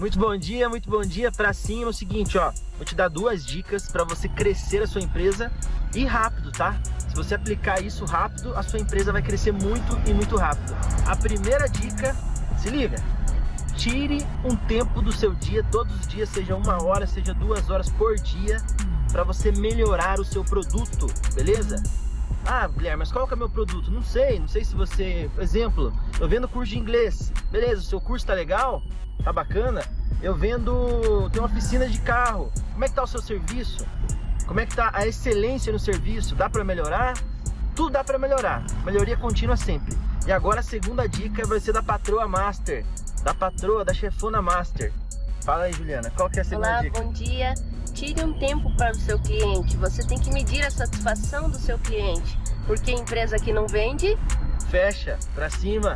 Muito bom dia, muito bom dia. Pra cima, é o seguinte, ó. Vou te dar duas dicas para você crescer a sua empresa e rápido, tá? Se você aplicar isso rápido, a sua empresa vai crescer muito e muito rápido. A primeira dica, se liga. Tire um tempo do seu dia, todos os dias, seja uma hora, seja duas horas por dia, para você melhorar o seu produto, beleza? Ah, Guilherme, mas qual que é o meu produto? Não sei, não sei se você. Exemplo, eu vendo curso de inglês. Beleza, o seu curso tá legal? Tá bacana? Eu vendo. Tem uma oficina de carro. Como é que tá o seu serviço? Como é que tá a excelência no serviço? Dá para melhorar? Tudo dá para melhorar. Melhoria contínua sempre. E agora a segunda dica vai ser da patroa master, da patroa, da chefona master. Fala aí, Juliana, qual que é a segunda Olá, dica? bom dia. Tire um tempo para o seu cliente. Você tem que medir a satisfação do seu cliente. Porque empresa que não vende, Fecha, pra cima.